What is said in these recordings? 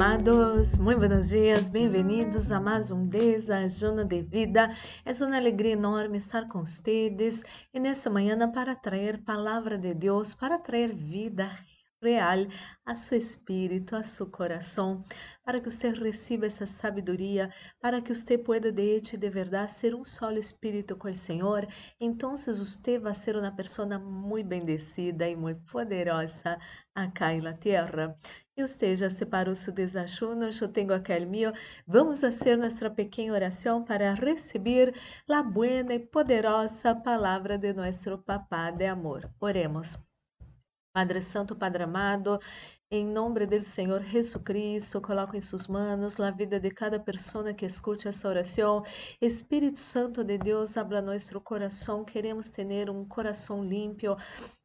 amados, muito buenos dias, bem-vindos a mais um Desajuno de Vida. É uma alegria enorme estar com vocês e nessa manhã para trazer palavra de Deus, para trazer vida real a seu espírito, a seu coração, para que você receba essa sabedoria, para que você pueda de hecho de verdade ser um solo espírito com o Senhor. Então, você vai ser uma pessoa muito bendecida e muito poderosa acá na terra. E você já separou seu desajuno, eu tenho aquele meu. Vamos fazer nossa pequena oração para receber a buena e poderosa palavra de nosso Papá de amor. Oremos. Padre Santo, Padre amado, em nome do Senhor Jesus Cristo, coloco em suas mãos a vida de cada pessoa que escute essa oração. Espírito Santo de Deus, habla nosso coração. Queremos ter um coração limpo,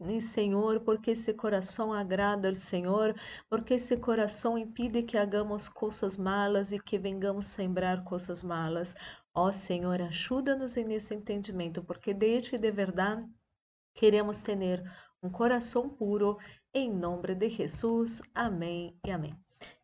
e Senhor, porque esse coração agrada ao Senhor, porque esse coração impede que hagamos coisas malas e que vengamos sembrar coisas malas. Ó Senhor, ajuda-nos nesse entendimento, porque de de verdade queremos ter um coração puro, em nome de Jesus. Amém e amém.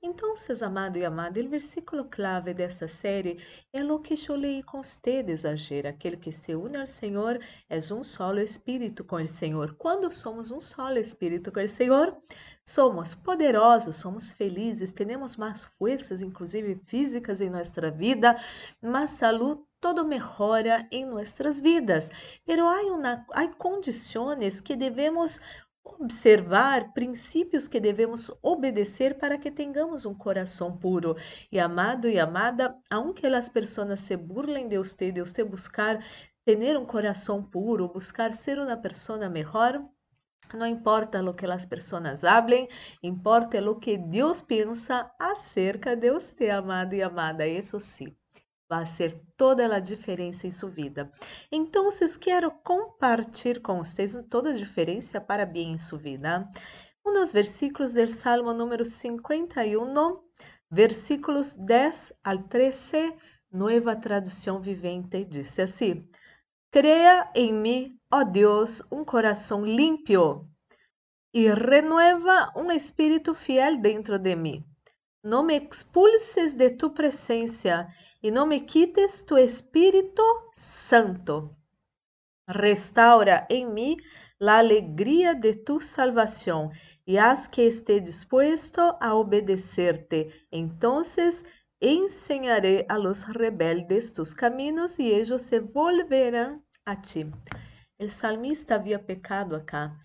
Então, amado e amada, o versículo clave dessa série é o que eu leí com vocês ayer. Aquele que se une ao Senhor é um solo espírito com o Senhor. Quando somos um solo espírito com o Senhor, somos poderosos, somos felizes, temos mais forças, inclusive físicas, em nossa vida, mais saúde todo mejora em nossas vidas, pero há condições que devemos observar, princípios que devemos obedecer para que tenhamos um coração puro. E amado e amada, aunque as pessoas se burlem de você, de você buscar ter um coração puro, buscar ser uma pessoa melhor, não importa o que as pessoas hablen, importa o que Deus pensa acerca de você, amado e amada. Isso sim vai ser toda a diferença em sua vida. Então, quero compartilhar com vocês toda a diferença para bem em sua vida. Uns versículos do Salmo número 51, versículos 10 al 13, nova tradução vivente, diz assim: Crea em mim, ó Deus, um coração limpo e renueva um espírito fiel dentro de mim. Não me expulses de tu presença e não me quites tu Espírito Santo. Restaura em mim a alegria de tu salvação e haz que esteja disposto a obedecer-te. Então enseñaré a los rebeldes tus caminos e eles se volverão a ti. O salmista havia pecado acá,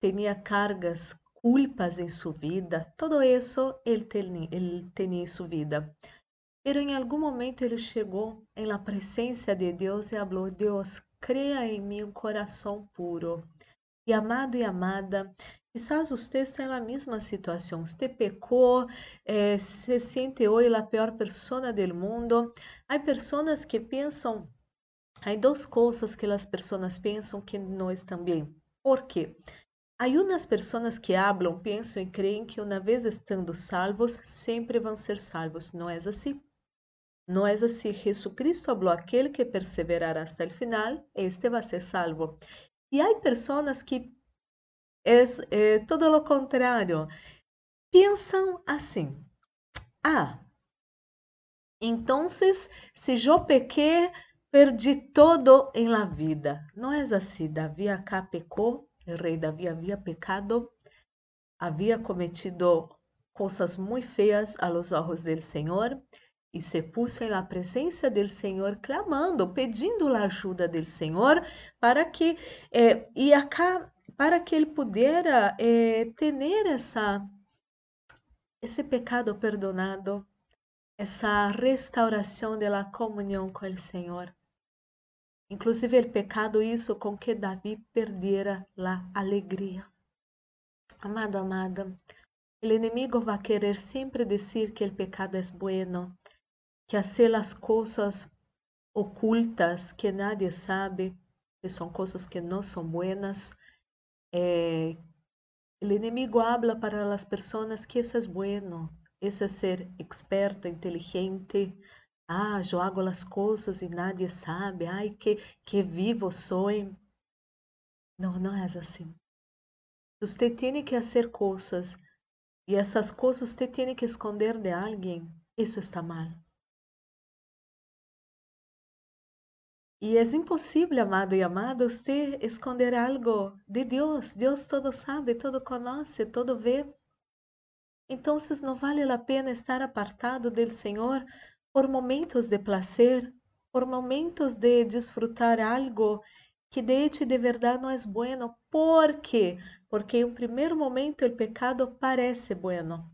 tinha cargas, culpas em sua vida, todo isso ele tinha em sua vida. Pero em algum momento ele chegou em la presença de Deus e falou: Deus, crea em mim um coração puro. E amado e amada, quizás você está na mesma situação. Você pecou, eh, se sente hoje a pior pessoa do mundo. Há pessoas que pensam, há duas coisas que as pessoas pensam que estão bem. Por quê? Há umas pessoas que hablam, pensam e creem que uma vez estando salvos, sempre vão ser salvos. Não é assim. Não é assim. Jesucristo falou: aquele que perseverar até o final, este vai ser salvo. E há pessoas que é, é todo o contrário. Pensam assim: ah, então se eu pequei, perdi todo em la vida. Não é assim. Davi acá pecou, o rei Davi havia pecado, havia cometido coisas muito feias aos olhos do Senhor e se puso na presença do Senhor, clamando, pedindo a ajuda do Senhor para que eh, e acá para que ele pudera eh, ter essa esse pecado perdonado, essa restauração da comunhão com o Senhor. Inclusive, o pecado isso com que Davi perdera a alegria. Amado, amada, o inimigo vai querer sempre dizer que o pecado é bueno, que hacer as coisas ocultas que nadie sabe, que são coisas que não são buenas. Eh, o inimigo habla para as pessoas que isso é bueno, isso é ser experto, inteligente. Ah, eu hago as coisas e nadie sabe. Ai, que, que vivo sou. Não, não é assim. Você tem que fazer coisas e essas coisas você tem que esconder de alguém, isso está mal. E é impossível, amado e amada, você esconder algo de Deus. Deus todo sabe, todo conhece, todo vê. Então, não vale a pena estar apartado do Senhor por momentos de prazer, por momentos de desfrutar algo que de hecho de verdade não é bueno. ¿Por quê? Porque em primeiro momento o pecado parece bueno.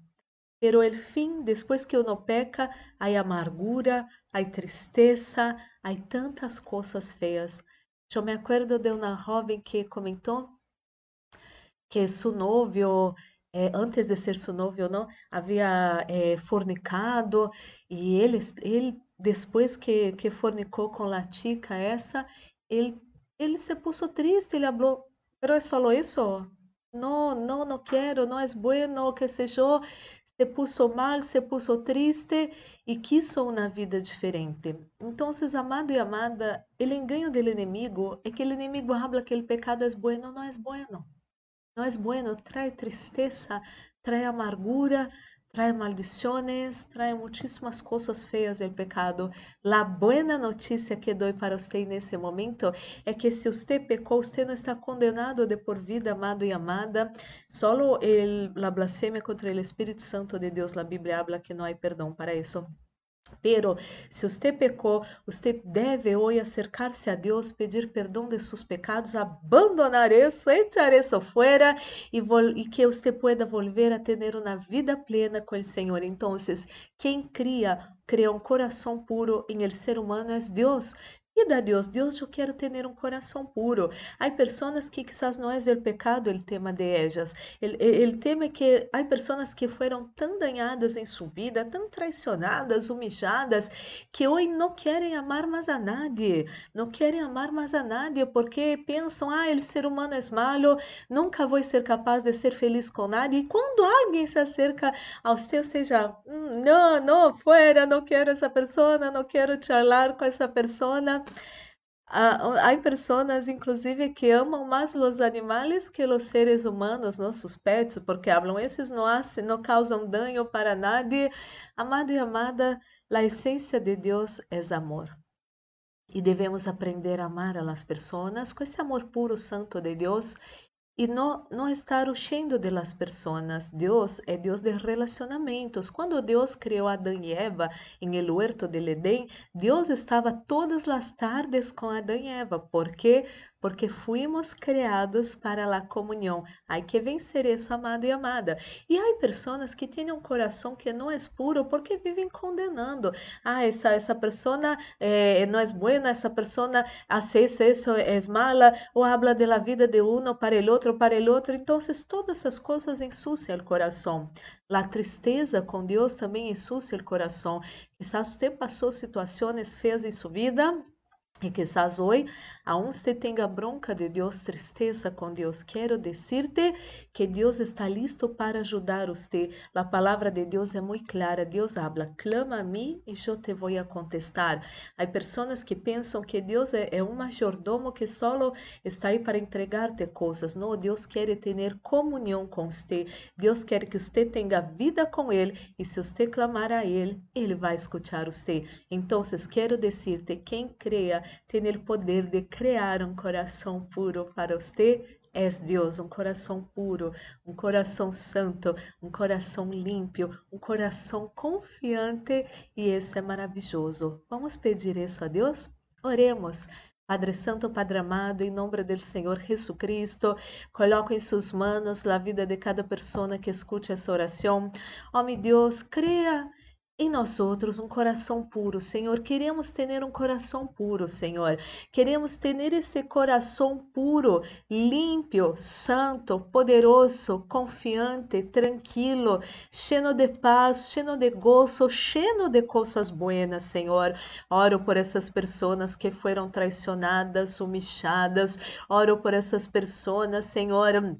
Pero el fim, depois que uno peca, há amargura, há tristeza, há tantas coisas feias. Eu me acuerdo de uma jovem que comentou que seu novio, eh, antes de ser seu novio, não, havia eh, fornicado e ele, depois que, que fornicou com a chica essa, ele, se puso triste, ele falou, pero é só isso? Não, não, não quero, não é bueno, que seja se puso mal, se puso triste e quiso uma vida diferente. Então, amado e amada, o engano do inimigo é que o inimigo habla que o pecado é bueno, não é bueno. Não é bueno, trae tristeza, trae amargura, trae maldições, trae muitíssimas coisas feias do pecado. A boa notícia que dou para você nesse momento é que se você pecou, você não está condenado de por vida, amado e amada. Solo a blasfêmia contra o Espírito Santo de Deus, a Bíblia habla que não há perdão para isso. Pero se você pecou, você deve hoje acercar-se a Deus, pedir perdão de seus pecados, abandonar isso, echar isso fora e, e, que você pueda volver a ter uma vida plena com o Senhor. Então, quem cria, cria um coração puro em el ser humano é Deus. Pida a Deus, Deus, eu quero ter um coração puro. Há pessoas que quizás não é o pecado o tema de ellas. O tema é que há pessoas que foram tão danhadas em sua vida, tão traicionadas, humilladas, que hoje não querem amar mais a nadie. Não querem amar mais a nadie porque pensam, ah, o ser humano é malo, nunca vou ser capaz de ser feliz com nadie. E quando alguém se acerca a você, ou seja, hum, não, não, fora, não quero essa pessoa, não quero charlar com essa pessoa Há pessoas, inclusive, que amam mais os animais que os seres humanos, nossos pets, porque falam, esses não, hacen, não causam dano para nadie. Amado e amada, a essência de Deus é amor. E devemos aprender a amar a las pessoas com esse amor puro, santo de Deus e não, não estar huyendo de las personas. Deus é Deus de relacionamentos. Quando Deus criou Adão e Eva em el huerto del Edén, Deus estava todas as tardes com Adão e Eva. Por quê? porque fuimos criados para a comunhão. Há que vencer isso, amado e amada. E há pessoas que têm um coração que não é puro porque vivem condenando. Ah, essa, essa pessoa eh, não é boa, essa pessoa hace isso, isso é mala, ou habla de la vida de uno para el outro, para el outro. Então, todas essas coisas ensuciam o coração. A tristeza com Deus também ensucia o coração. Quizás você passou situações feias em sua vida e quizás hoje aún você tenha bronca de Deus, tristeza com Deus. Quero dizer-te que Deus está listo para ajudar você. A palavra de Deus é muito clara. Deus habla, clama a mim e eu te vou a contestar. Há pessoas que pensam que Deus é, é um majordomo que só está aí para entregar-te coisas. Não, Deus quer ter comunhão com você. Deus quer que você tenha vida com Ele e se você clamar a Ele, Ele vai escutar você. Então, quero dizer-te, quem creia tem o poder de criar um coração puro para você. É Deus, um coração puro, um coração santo, um coração limpo, um coração confiante e isso é maravilhoso. Vamos pedir isso a Deus? Oremos. Padre Santo, Padre amado, em nome do Senhor Jesus Cristo, coloco em suas mãos a vida de cada pessoa que escute essa oração. Ó, oh, Deus, cria em nós outros um coração puro, Senhor. Queremos ter um coração puro, Senhor. Queremos ter esse coração puro, limpo, santo, poderoso, confiante, tranquilo, cheio de paz, cheio de gozo, cheio de coisas buenas, Senhor. Oro por essas pessoas que foram traicionadas, humilhadas. Oro por essas pessoas, Senhor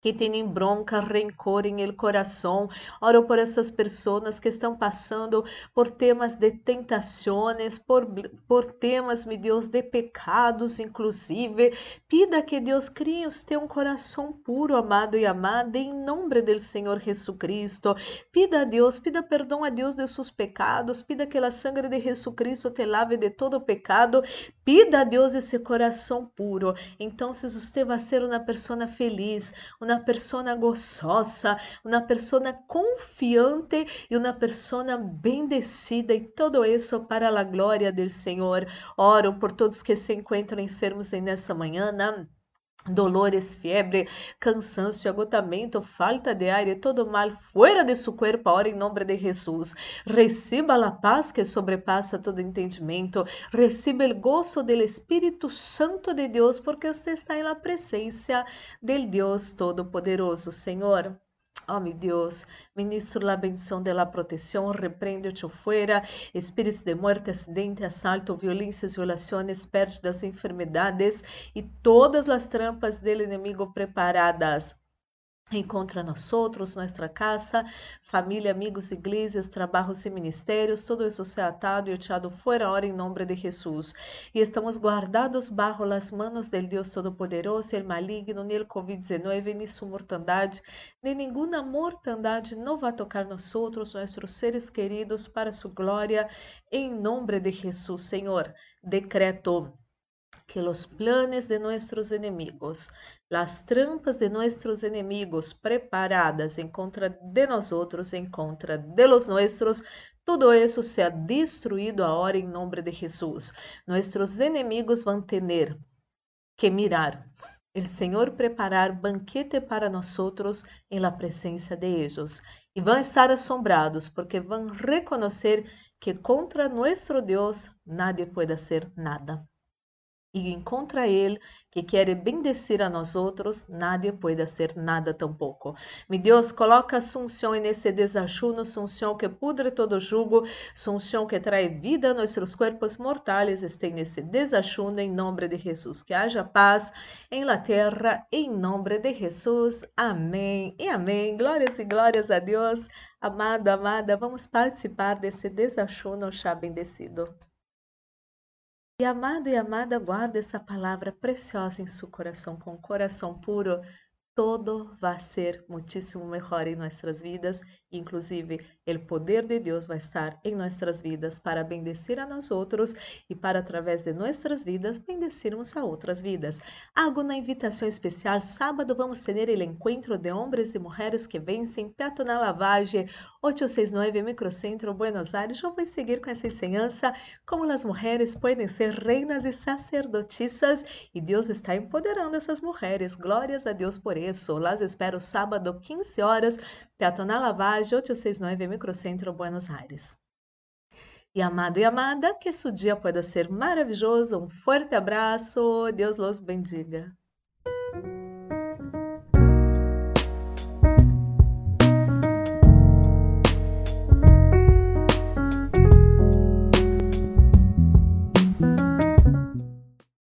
que têm bronca, rencor em el coração. Oro por essas pessoas que estão passando por temas de tentações, por, por temas, meu Deus, de pecados, inclusive. Pida que Deus crie usted um coração puro, amado e amada, em nome do Senhor Jesucristo. Pida a Deus, pida perdão a Deus de seus pecados, pida que a sangre de Jesucristo te lave de todo pecado. Pida a Deus esse coração puro. Então, você vai ser uma pessoa feliz, una persona gozosa, una persona confiante e uma persona bendecida e todo isso para a glória do Senhor. Oro por todos que se encontram enfermos nessa manhã, né? Dolores, fiebre, cansancio, agotamento, falta de aire, todo mal fuera de su cuerpo, ahora em nome de Jesus. Reciba a paz que sobrepassa todo entendimento. Reciba o gozo do Espírito Santo de Deus, porque você está em la presença del Deus Todo-Poderoso, Senhor. Oh, meu Deus, ministro la bendición de la protección, reprende-te fuera, espíritos de muerte, acidente, asalto, violências, violações, pérdidas, enfermedades e todas as trampas del inimigo preparadas Encontra nosotros, nossa casa, família, amigos, igrejas, trabalhos e ministérios, todo isso se atado e echado fora ahora em nome de Jesus. E estamos guardados bajo las manos del Deus Todo-Poderoso, el maligno, nem el COVID-19, nem sua mortandade, nem nenhuma mortandade não vai tocar nós outros, nossos seres queridos, para sua glória, em nome de Jesus, Senhor. Decreto que los planes de nuestros enemigos, las trampas de nuestros enemigos preparadas en contra de nosotros, en contra de los nuestros, todo eso sea destruído ahora en nombre de Jesús. Nuestros enemigos van a tener que mirar. El Senhor preparar banquete para nosotros en la presencia de ellos. E vão estar assombrados porque vão reconhecer que contra nuestro Deus nadie puede hacer nada e encontra Ele que quer bendecir a nós outros, nadie pode ser nada tampouco. Mi Deus, coloca Assunção nesse desajuno, Assunção que pudre todo jugo, Assunção que trae vida a nossos corpos mortais, este nesse desajuno em nome de Jesus. Que haja paz em la terra, em nome de Jesus. Amém e amém. Glórias e glórias a Deus. Amado, amada, vamos participar desse desajuno já bendecido. E amado e amada, guarda essa palavra preciosa em seu coração, com coração puro, todo vai ser muitíssimo melhor em nossas vidas, inclusive o poder de Deus vai estar em nossas vidas para bendecir a nós outros e para através de nossas vidas bendecirmos a outras vidas. Algo na invitação especial, sábado vamos ter o encontro de homens e mulheres que vencem Peatonal Lavage 869 Microcentro Buenos Aires. Eu vou seguir com essa ensinança como as mulheres podem ser reinas e sacerdotisas e Deus está empoderando essas mulheres. Glórias a Deus por isso. Las espero sábado, 15 horas, Peatonal Lavage, 869 Microcentro, Buenos Aires. E amado e amada, que esse dia pode ser maravilhoso. Um forte abraço. Deus los bendiga.